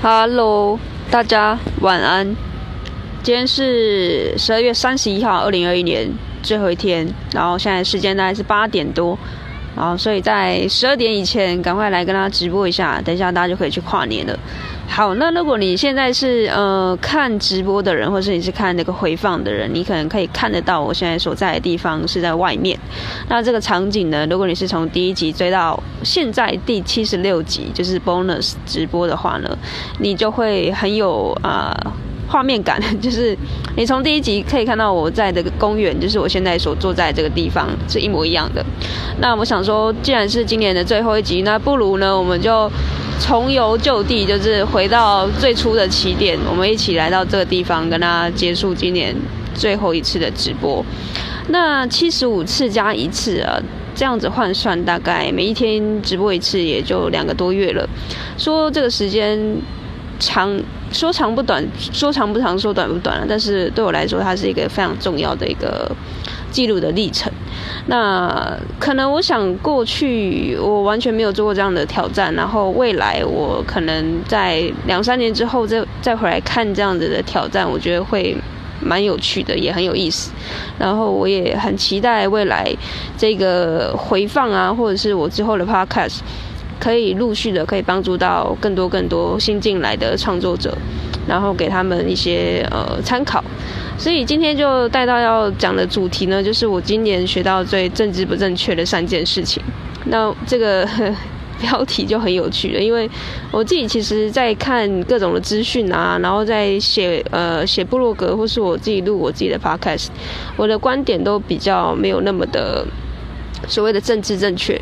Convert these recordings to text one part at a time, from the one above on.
Hello，大家晚安。今天是十二月三十一号，二零二一年最后一天。然后现在时间大概是八点多，然后所以在十二点以前赶快来跟大家直播一下，等一下大家就可以去跨年了。好，那如果你现在是呃看直播的人，或是你是看那个回放的人，你可能可以看得到我现在所在的地方是在外面。那这个场景呢，如果你是从第一集追到现在第七十六集，就是 bonus 直播的话呢，你就会很有啊。画面感 就是你从第一集可以看到我在这个公园，就是我现在所坐在这个地方是一模一样的。那我想说，既然是今年的最后一集，那不如呢，我们就重游旧地，就是回到最初的起点，我们一起来到这个地方，跟大家结束今年最后一次的直播。那七十五次加一次啊，这样子换算，大概每一天直播一次，也就两个多月了。说这个时间。长说长不短，说长不长，说短不短了。但是对我来说，它是一个非常重要的一个记录的历程。那可能我想过去我完全没有做过这样的挑战，然后未来我可能在两三年之后再再回来看这样子的挑战，我觉得会蛮有趣的，也很有意思。然后我也很期待未来这个回放啊，或者是我之后的 podcast。可以陆续的可以帮助到更多更多新进来的创作者，然后给他们一些呃参考。所以今天就带到要讲的主题呢，就是我今年学到最政治不正确的三件事情。那这个 标题就很有趣了，因为我自己其实在看各种的资讯啊，然后在写呃写部落格，或是我自己录我自己的 podcast，我的观点都比较没有那么的。所谓的政治正确，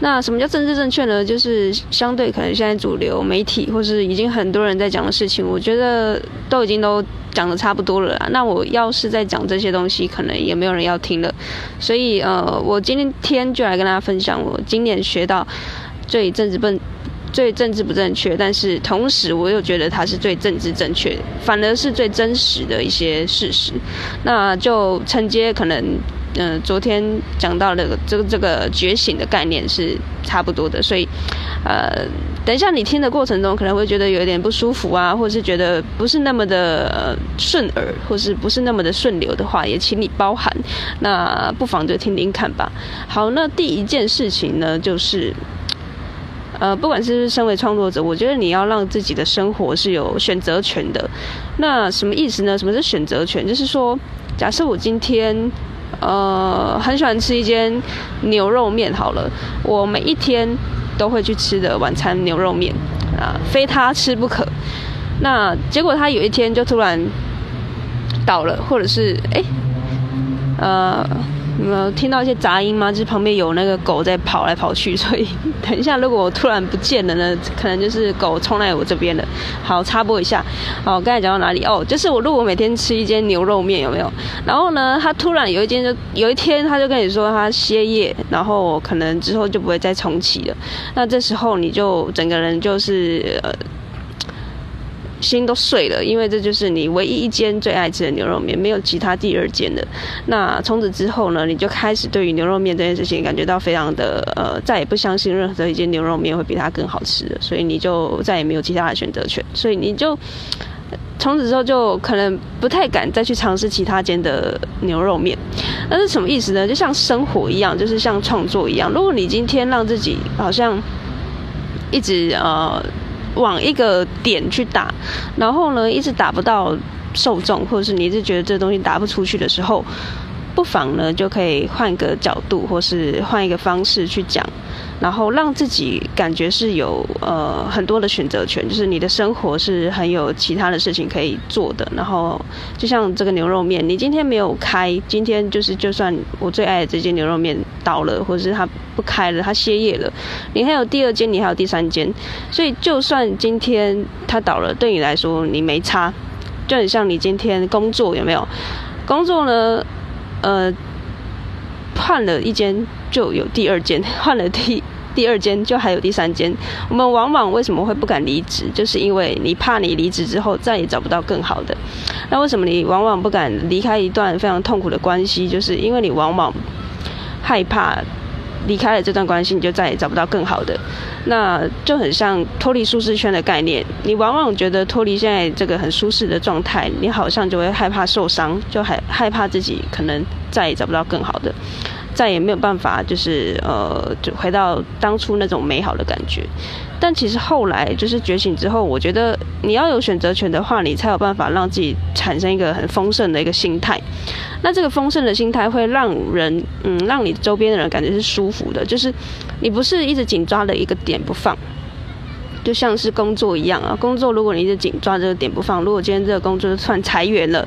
那什么叫政治正确呢？就是相对可能现在主流媒体或是已经很多人在讲的事情，我觉得都已经都讲得差不多了啦。那我要是在讲这些东西，可能也没有人要听了。所以呃，我今天就来跟大家分享我今年学到最政治不最政治不正确，但是同时我又觉得它是最政治正确，反而是最真实的一些事实。那就承接可能。嗯、昨天讲到的这个这个觉醒的概念是差不多的，所以，呃，等一下你听的过程中可能会觉得有点不舒服啊，或是觉得不是那么的顺耳，或是不是那么的顺流的话，也请你包涵。那不妨就听听看吧。好，那第一件事情呢，就是，呃，不管是身为创作者，我觉得你要让自己的生活是有选择权的。那什么意思呢？什么是选择权？就是说，假设我今天。呃，很喜欢吃一间牛肉面。好了，我每一天都会去吃的晚餐牛肉面啊，非他吃不可。那结果他有一天就突然倒了，或者是哎，呃。有听到一些杂音吗？就是旁边有那个狗在跑来跑去，所以等一下如果我突然不见了呢，可能就是狗冲来我这边了。好，插播一下。好，刚才讲到哪里？哦，就是我如果每天吃一间牛肉面，有没有？然后呢，他突然有一间就有一天他就跟你说他歇业，然后可能之后就不会再重启了。那这时候你就整个人就是呃。心都碎了，因为这就是你唯一一间最爱吃的牛肉面，没有其他第二间的。那从此之后呢，你就开始对于牛肉面这件事情感觉到非常的呃，再也不相信任何一间牛肉面会比它更好吃了。所以你就再也没有其他的选择权，所以你就从此之后就可能不太敢再去尝试其他间的牛肉面。那是什么意思呢？就像生活一样，就是像创作一样。如果你今天让自己好像一直呃。往一个点去打，然后呢，一直打不到受众，或者是你一直觉得这东西打不出去的时候，不妨呢就可以换个角度，或是换一个方式去讲。然后让自己感觉是有呃很多的选择权，就是你的生活是很有其他的事情可以做的。然后就像这个牛肉面，你今天没有开，今天就是就算我最爱的这间牛肉面倒了，或者是它不开了，它歇业了，你还有第二间，你还有第三间，所以就算今天它倒了，对你来说你没差，就很像你今天工作有没有？工作呢，呃。换了一间就有第二间，换了第第二间就还有第三间。我们往往为什么会不敢离职？就是因为你怕你离职之后再也找不到更好的。那为什么你往往不敢离开一段非常痛苦的关系？就是因为你往往害怕离开了这段关系，你就再也找不到更好的。那就很像脱离舒适圈的概念。你往往觉得脱离现在这个很舒适的状态，你好像就会害怕受伤，就害害怕自己可能再也找不到更好的。再也没有办法，就是呃，就回到当初那种美好的感觉。但其实后来就是觉醒之后，我觉得你要有选择权的话，你才有办法让自己产生一个很丰盛的一个心态。那这个丰盛的心态会让人，嗯，让你周边的人感觉是舒服的，就是你不是一直紧抓的一个点不放，就像是工作一样啊。工作如果你一直紧抓这个点不放，如果今天这个工作算裁员了。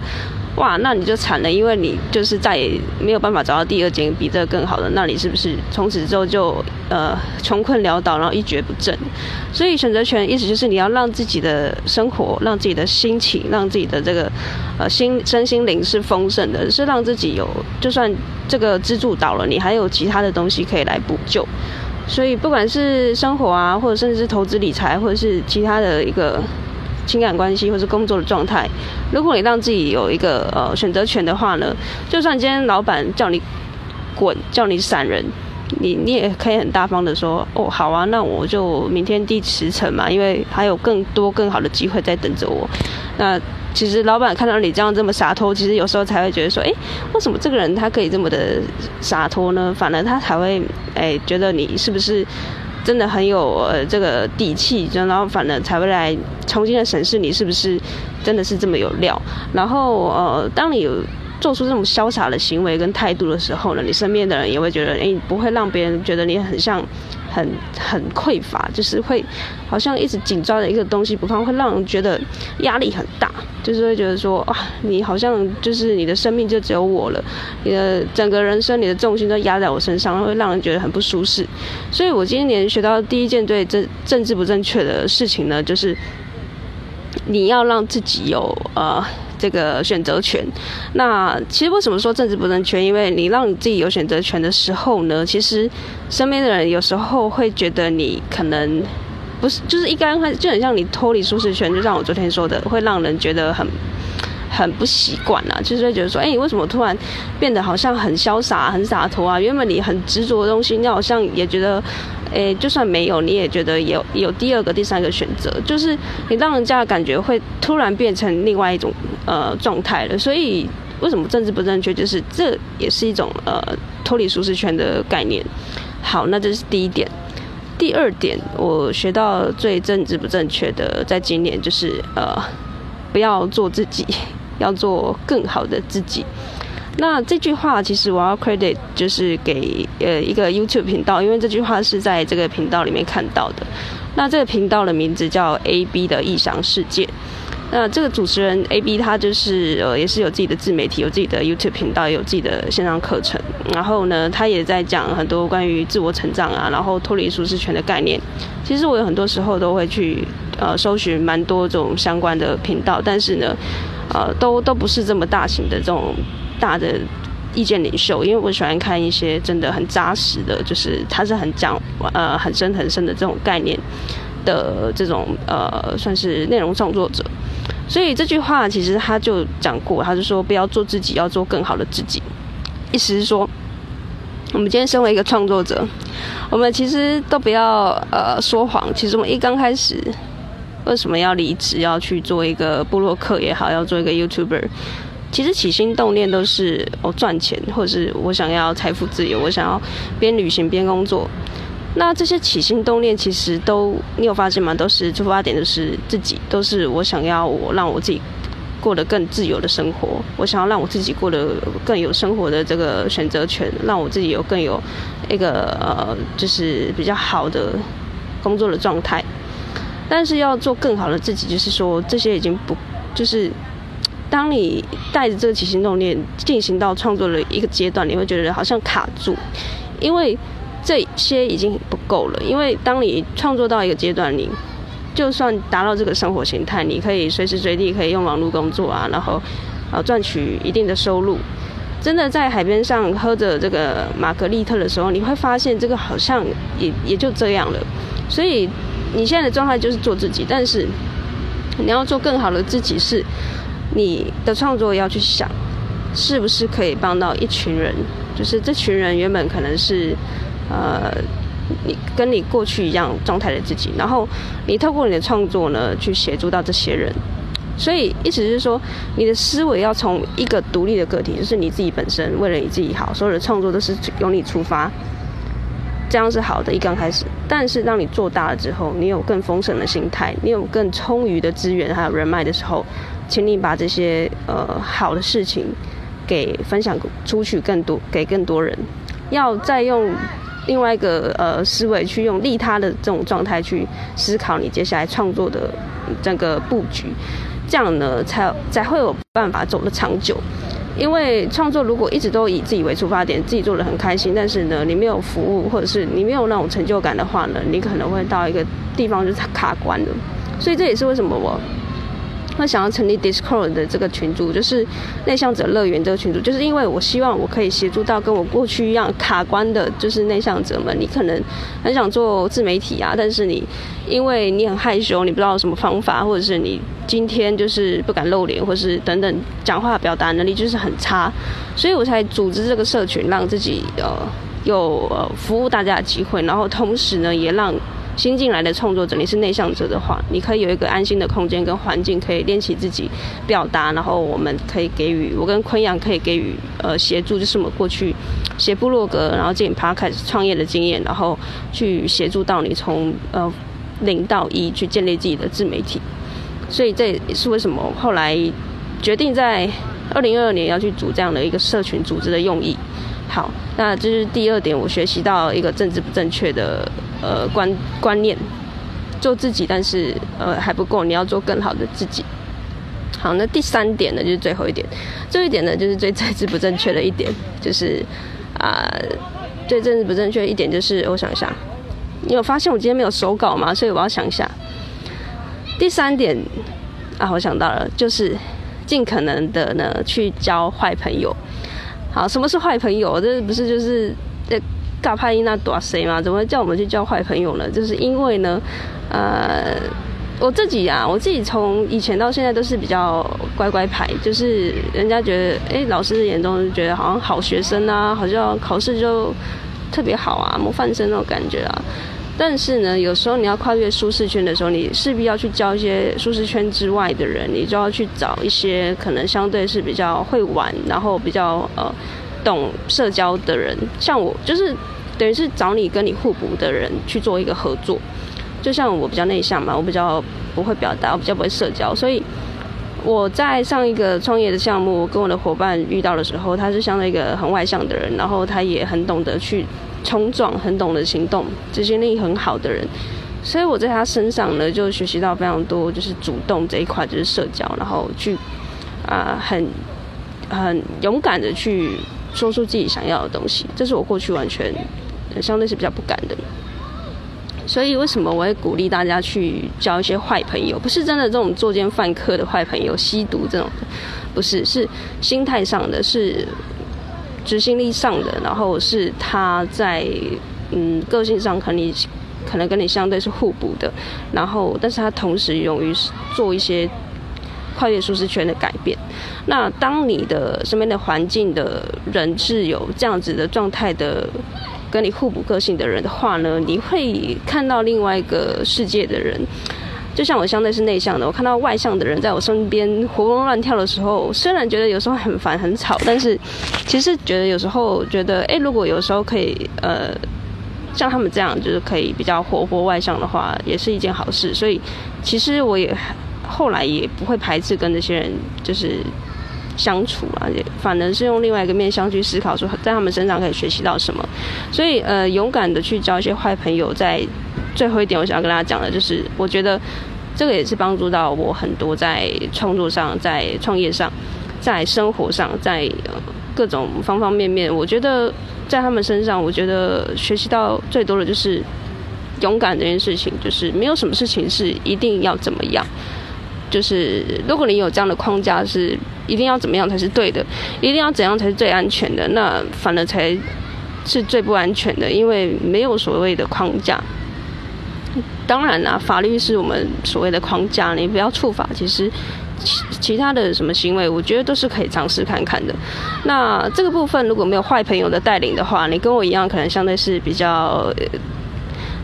哇，那你就惨了，因为你就是再也没有办法找到第二间比这个更好的，那你是不是从此之后就呃穷困潦倒，然后一蹶不振？所以选择权意思就是你要让自己的生活、让自己的心情、让自己的这个呃心身心灵是丰盛的，是让自己有就算这个支柱倒了，你还有其他的东西可以来补救。所以不管是生活啊，或者甚至是投资理财，或者是其他的一个。情感关系或是工作的状态，如果你让自己有一个呃选择权的话呢，就算今天老板叫你滚，叫你闪人，你你也可以很大方的说，哦，好啊，那我就明天第十层嘛，因为还有更多更好的机会在等着我。那其实老板看到你这样这么洒脱，其实有时候才会觉得说，哎，为什么这个人他可以这么的洒脱呢？反而他才会哎觉得你是不是？真的很有呃这个底气，然后反而才会来重新的审视你是不是真的是这么有料。然后呃，当你有做出这种潇洒的行为跟态度的时候呢，你身边的人也会觉得，哎，不会让别人觉得你很像。很很匮乏，就是会好像一直紧抓着一个东西不放，会让人觉得压力很大，就是会觉得说啊，你好像就是你的生命就只有我了，你的整个人生，你的重心都压在我身上，会让人觉得很不舒适。所以我今年学到第一件对政政治不正确的事情呢，就是你要让自己有呃。这个选择权，那其实为什么说政治不正确？因为你让你自己有选择权的时候呢，其实身边的人有时候会觉得你可能不是，就是一刚开始就很像你脱离舒适圈，就像我昨天说的，会让人觉得很很不习惯啊，就是会觉得说，哎，你为什么突然变得好像很潇洒、很洒脱啊？原本你很执着的东西，你好像也觉得。诶，就算没有，你也觉得有有第二个、第三个选择，就是你让人家的感觉会突然变成另外一种呃状态了。所以为什么政治不正确？就是这也是一种呃脱离舒适圈的概念。好，那这是第一点。第二点，我学到最政治不正确的，在今年就是呃不要做自己，要做更好的自己。那这句话其实我要 credit 就是给呃一个 YouTube 频道，因为这句话是在这个频道里面看到的。那这个频道的名字叫 AB 的异想世界。那这个主持人 AB 他就是呃也是有自己的自媒体，有自己的 YouTube 频道，也有自己的线上课程。然后呢，他也在讲很多关于自我成长啊，然后脱离舒适圈的概念。其实我有很多时候都会去呃搜寻蛮多这种相关的频道，但是呢，呃都都不是这么大型的这种。大的意见领袖，因为我喜欢看一些真的很扎实的，就是他是很讲呃很深很深的这种概念的这种呃算是内容创作者。所以这句话其实他就讲过，他就说不要做自己，要做更好的自己。意思是说，我们今天身为一个创作者，我们其实都不要呃说谎。其实我们一刚开始为什么要离职，要去做一个布洛克也好，要做一个 YouTuber？其实起心动念都是我赚钱，或者是我想要财富自由，我想要边旅行边工作。那这些起心动念其实都，你有发现吗？都是出发点都是自己，都是我想要我让我自己过得更自由的生活，我想要让我自己过得更有生活的这个选择权，让我自己有更有一个呃，就是比较好的工作的状态。但是要做更好的自己，就是说这些已经不就是。当你带着这个起心动念进行到创作的一个阶段，你会觉得好像卡住，因为这些已经不够了。因为当你创作到一个阶段，你就算达到这个生活形态，你可以随时随地可以用网络工作啊，然后啊赚取一定的收入。真的在海边上喝着这个玛格丽特的时候，你会发现这个好像也也就这样了。所以你现在的状态就是做自己，但是你要做更好的自己是。你的创作要去想，是不是可以帮到一群人？就是这群人原本可能是呃，你跟你过去一样状态的自己，然后你透过你的创作呢，去协助到这些人。所以意思是说，你的思维要从一个独立的个体，就是你自己本身，为了你自己好，所有的创作都是由你出发，这样是好的。一刚开始，但是当你做大了之后，你有更丰盛的心态，你有更充裕的资源还有人脉的时候，请你把这些呃好的事情给分享出去，更多给更多人。要再用另外一个呃思维去用利他的这种状态去思考你接下来创作的整个布局。这样呢，才才会有办法走得长久。因为创作如果一直都以自己为出发点，自己做得很开心，但是呢，你没有服务，或者是你没有那种成就感的话呢，你可能会到一个地方就是卡关了。所以这也是为什么我。会想要成立 Discord 的这个群组，就是内向者乐园这个群组，就是因为我希望我可以协助到跟我过去一样卡关的，就是内向者们。你可能很想做自媒体啊，但是你因为你很害羞，你不知道什么方法，或者是你今天就是不敢露脸，或者是等等，讲话表达能力就是很差，所以我才组织这个社群，让自己呃有呃服务大家的机会，然后同时呢也让。新进来的创作者，你是内向者的话，你可以有一个安心的空间跟环境，可以练习自己表达。然后我们可以给予我跟坤阳可以给予呃协助，就是我们过去写部落格，然后进 Podcast 创业的经验，然后去协助到你从呃零到一去建立自己的自媒体。所以这也是为什么后来决定在二零二二年要去组这样的一个社群组织的用意。好，那这是第二点，我学习到一个政治不正确的呃观观念，做自己，但是呃还不够，你要做更好的自己。好，那第三点呢，就是最后一点，最后一点呢，就是最政治不正确的一点，就是啊、最政治不正确一点就是，我想一下，你有发现我今天没有手稿吗？所以我要想一下。第三点啊，我想到了，就是尽可能的呢去交坏朋友。好，什么是坏朋友？这不是就是这尬拍音那多谁吗？怎么叫我们去交坏朋友呢？就是因为呢，呃，我自己啊，我自己从以前到现在都是比较乖乖牌，就是人家觉得，哎、老师的眼中就觉得好像好学生啊，好像考试就特别好啊，模范生那种感觉啊。但是呢，有时候你要跨越舒适圈的时候，你势必要去交一些舒适圈之外的人，你就要去找一些可能相对是比较会玩，然后比较呃懂社交的人。像我就是等于是找你跟你互补的人去做一个合作。就像我比较内向嘛，我比较不会表达，我比较不会社交，所以我在上一个创业的项目，跟我的伙伴遇到的时候，他是相对一个很外向的人，然后他也很懂得去。冲撞，很懂得行动，执行力很好的人，所以我在他身上呢，就学习到非常多，就是主动这一块，就是社交，然后去啊、很很勇敢的去说出自己想要的东西，这是我过去完全相对是比较不敢的。所以为什么我会鼓励大家去交一些坏朋友？不是真的这种作奸犯科的坏朋友，吸毒这种，不是，是心态上的，是。执行力上的，然后是他在嗯个性上可能可能跟你相对是互补的，然后但是他同时勇于做一些跨越舒适圈的改变。那当你的身边的环境的人是有这样子的状态的，跟你互补个性的人的话呢，你会看到另外一个世界的人。就像我相对是内向的，我看到外向的人在我身边活蹦乱跳的时候，虽然觉得有时候很烦很吵，但是其实觉得有时候觉得，哎，如果有时候可以，呃，像他们这样，就是可以比较活泼外向的话，也是一件好事。所以其实我也后来也不会排斥跟这些人就是相处啊，也反而是用另外一个面向去思考，说在他们身上可以学习到什么。所以呃，勇敢的去交一些坏朋友，在。最后一点，我想要跟大家讲的就是，我觉得这个也是帮助到我很多，在创作上、在创业上、在生活上、在各种方方面面。我觉得在他们身上，我觉得学习到最多的就是勇敢这件事情。就是没有什么事情是一定要怎么样，就是如果你有这样的框架，是一定要怎么样才是对的，一定要怎样才是最安全的，那反而才是最不安全的，因为没有所谓的框架。当然啦，法律是我们所谓的框架，你不要触法。其实其其他的什么行为，我觉得都是可以尝试看看的。那这个部分如果没有坏朋友的带领的话，你跟我一样，可能相对是比较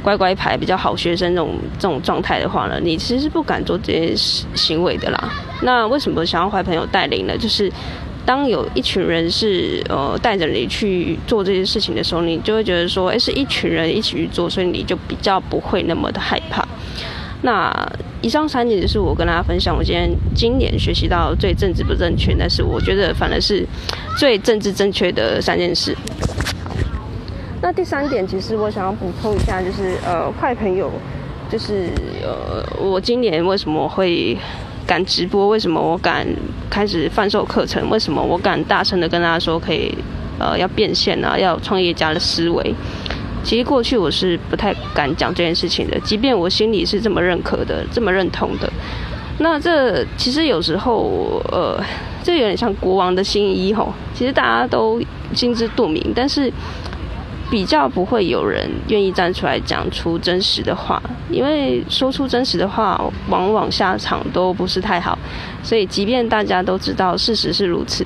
乖乖牌、比较好学生这种这种状态的话呢，你其实是不敢做这些行为的啦。那为什么想要坏朋友带领呢？就是。当有一群人是呃带着你去做这些事情的时候，你就会觉得说，哎，是一群人一起去做，所以你就比较不会那么的害怕。那以上三点就是我跟大家分享，我今天今年学习到最政治不正确，但是我觉得反而是最政治正确的三件事。那第三点，其实我想要补充一下，就是呃坏朋友，就是呃我今年为什么会。敢直播？为什么我敢开始贩售课程？为什么我敢大声的跟大家说可以，呃，要变现啊，要创业家的思维？其实过去我是不太敢讲这件事情的，即便我心里是这么认可的，这么认同的。那这其实有时候，呃，这有点像国王的新衣吼，其实大家都心知肚明，但是。比较不会有人愿意站出来讲出真实的话，因为说出真实的话，往往下场都不是太好。所以，即便大家都知道事实是如此，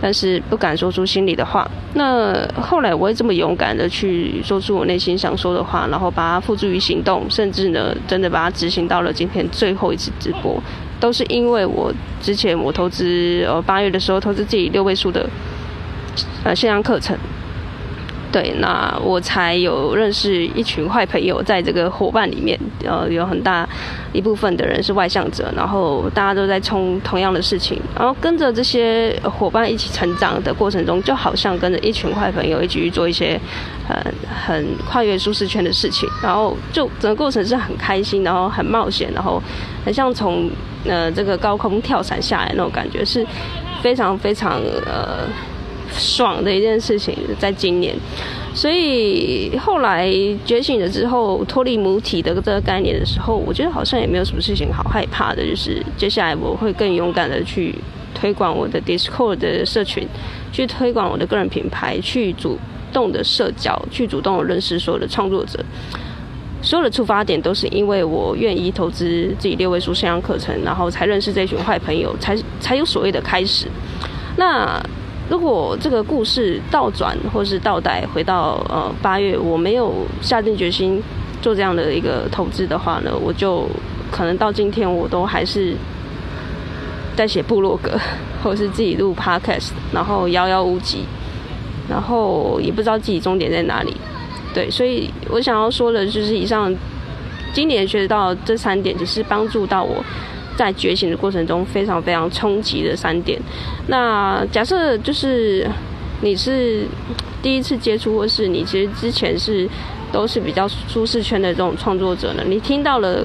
但是不敢说出心里的话。那后来，我会这么勇敢的去说出我内心想说的话，然后把它付诸于行动，甚至呢，真的把它执行到了今天最后一次直播，都是因为我之前我投资呃八月的时候投资自己六位数的呃线上课程。对，那我才有认识一群坏朋友，在这个伙伴里面，呃，有很大一部分的人是外向者，然后大家都在冲同样的事情，然后跟着这些伙伴一起成长的过程中，就好像跟着一群坏朋友一起去做一些很很跨越舒适圈的事情，然后就整个过程是很开心，然后很冒险，然后很像从呃这个高空跳伞下来那种感觉，是非常非常呃。爽的一件事情，在今年，所以后来觉醒了之后，脱离母体的这个概念的时候，我觉得好像也没有什么事情好害怕的。就是接下来我会更勇敢的去推广我的 Discord 的社群，去推广我的个人品牌，去主动的社交，去主动的认识所有的创作者。所有的出发点都是因为我愿意投资自己六位数线上课程，然后才认识这群坏朋友，才才有所谓的开始。那。如果这个故事倒转或是倒带回到呃八月，我没有下定决心做这样的一个投资的话呢，我就可能到今天我都还是在写部落格，或是自己录 podcast，然后遥遥无期，然后也不知道自己终点在哪里。对，所以我想要说的就是以上今年学到这三点，只是帮助到我。在觉醒的过程中，非常非常冲击的三点。那假设就是你是第一次接触，或是你其实之前是都是比较舒适圈的这种创作者呢？你听到了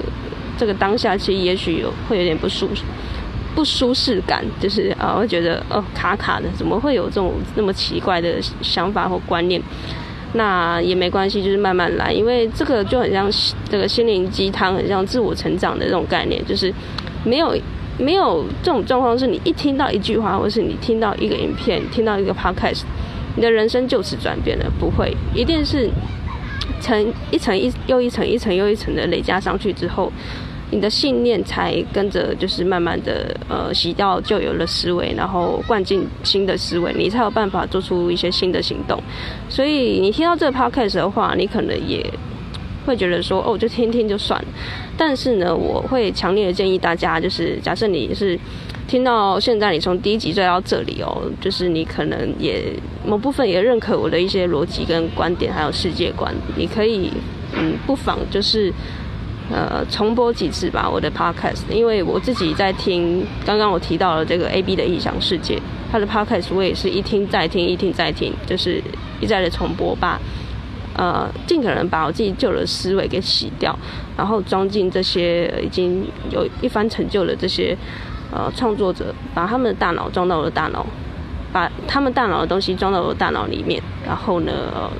这个当下，其实也许有会有点不舒不舒适感，就是啊，会觉得哦卡卡的，怎么会有这种那么奇怪的想法或观念？那也没关系，就是慢慢来，因为这个就很像这个心灵鸡汤，很像自我成长的这种概念，就是。没有，没有这种状况，是你一听到一句话，或是你听到一个影片，听到一个 podcast，你的人生就此转变了。不会，一定是层一层一又一层一层又一层的累加上去之后，你的信念才跟着就是慢慢的呃洗掉旧有的思维，然后灌进新的思维，你才有办法做出一些新的行动。所以你听到这个 podcast 的话，你可能也。会觉得说哦，就听听就算了。但是呢，我会强烈的建议大家，就是假设你是听到现在，你从第一集追到这里哦，就是你可能也某部分也认可我的一些逻辑跟观点，还有世界观。你可以嗯，不妨就是呃重播几次吧，我的 podcast，因为我自己在听刚刚我提到了这个 AB 的异想世界，他的 podcast 我也是一听再听，一听再听，就是一再的重播吧。呃，尽可能把我自己旧的思维给洗掉，然后装进这些已经有一番成就的这些呃创作者，把他们的大脑装到我的大脑，把他们大脑的东西装到我的大脑里面，然后呢，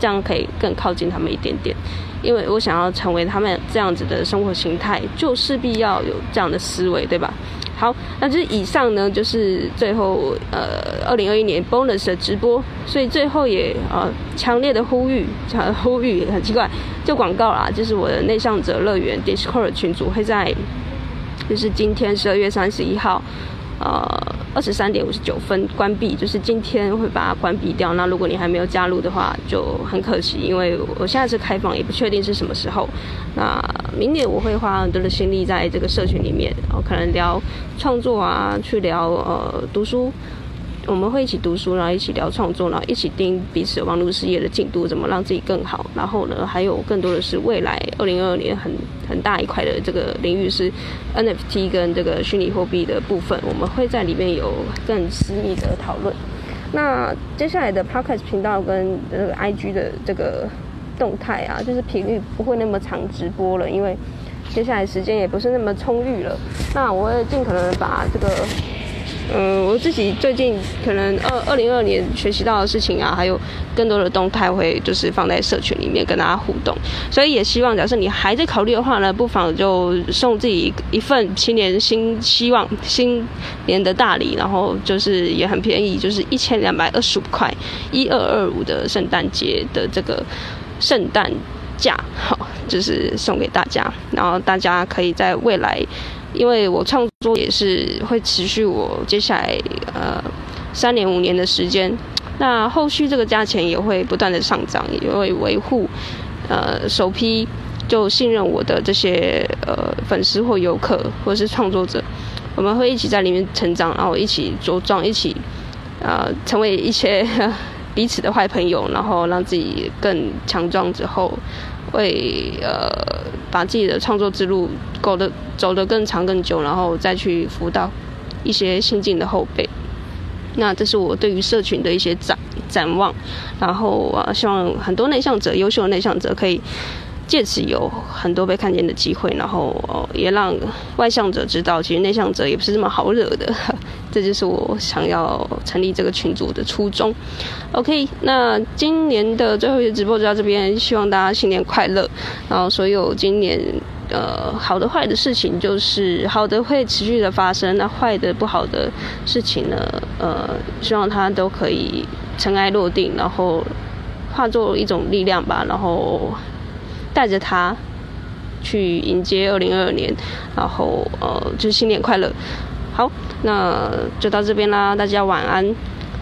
这样可以更靠近他们一点点。因为我想要成为他们这样子的生活形态，就势必要有这样的思维，对吧？好，那就是以上呢，就是最后呃，二零二一年 bonus 的直播，所以最后也呃强烈的呼吁，强 呼吁很奇怪，就广告啦，就是我的内向者乐园 Discord 群组会在，就是今天十二月三十一号。呃，二十三点五十九分关闭，就是今天会把它关闭掉。那如果你还没有加入的话，就很可惜，因为我现在是开放，也不确定是什么时候。那明年我会花很多的心力在这个社群里面，然后可能聊创作啊，去聊呃读书。我们会一起读书，然后一起聊创作，然后一起盯彼此网络事业的进度，怎么让自己更好。然后呢，还有更多的是未来二零二二年很很大一块的这个领域是 NFT 跟这个虚拟货币的部分，我们会在里面有更私密的讨论。那接下来的 Podcast 频道跟这个 IG 的这个动态啊，就是频率不会那么长直播了，因为接下来时间也不是那么充裕了。那我会尽可能把这个。嗯，我自己最近可能二二零二年学习到的事情啊，还有更多的动态会就是放在社群里面跟大家互动，所以也希望，假设你还在考虑的话呢，不妨就送自己一份新年新希望新年的大礼，然后就是也很便宜，就是一千两百二十五块，一二二五的圣诞节的这个圣诞价，好，就是送给大家，然后大家可以在未来。因为我创作也是会持续我接下来呃三年五年的时间，那后续这个价钱也会不断的上涨，也会维护呃首批就信任我的这些呃粉丝或游客或是创作者，我们会一起在里面成长，然后一起茁壮，一起呃成为一些彼此的坏朋友，然后让自己更强壮之后。会呃把自己的创作之路走得走得更长更久，然后再去辅导一些新进的后辈。那这是我对于社群的一些展展望，然后啊希望很多内向者，优秀的内向者可以。借此有很多被看见的机会，然后也让外向者知道，其实内向者也不是这么好惹的。这就是我想要成立这个群组的初衷。OK，那今年的最后一个直播就到这边，希望大家新年快乐。然后所有今年呃好的坏的事情，就是好的会持续的发生，那坏的不好的事情呢，呃，希望它都可以尘埃落定，然后化作一种力量吧，然后。带着他去迎接二零二二年，然后呃，就是新年快乐。好，那就到这边啦，大家晚安。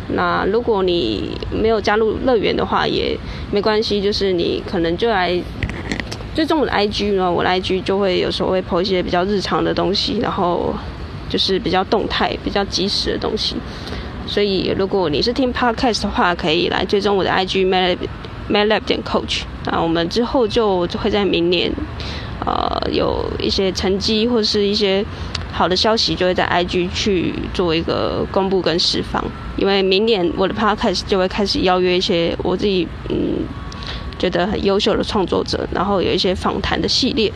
那如果你没有加入乐园的话，也没关系，就是你可能就来追踪我的 IG 呢，我的 IG 就会有时候会 po 一些比较日常的东西，然后就是比较动态、比较及时的东西。所以如果你是听 Podcast 的话，可以来追踪我的 IG Maylab m a l a b 点 Coach。那我们之后就会在明年，呃，有一些成绩或是一些好的消息，就会在 IG 去做一个公布跟释放。因为明年我的 Podcast 就会开始邀约一些我自己嗯觉得很优秀的创作者，然后有一些访谈的系列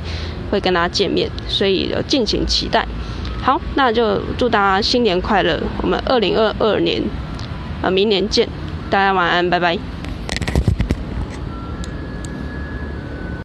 会跟大家见面，所以敬请期待。好，那就祝大家新年快乐！我们二零二二年，呃，明年见，大家晚安，拜拜。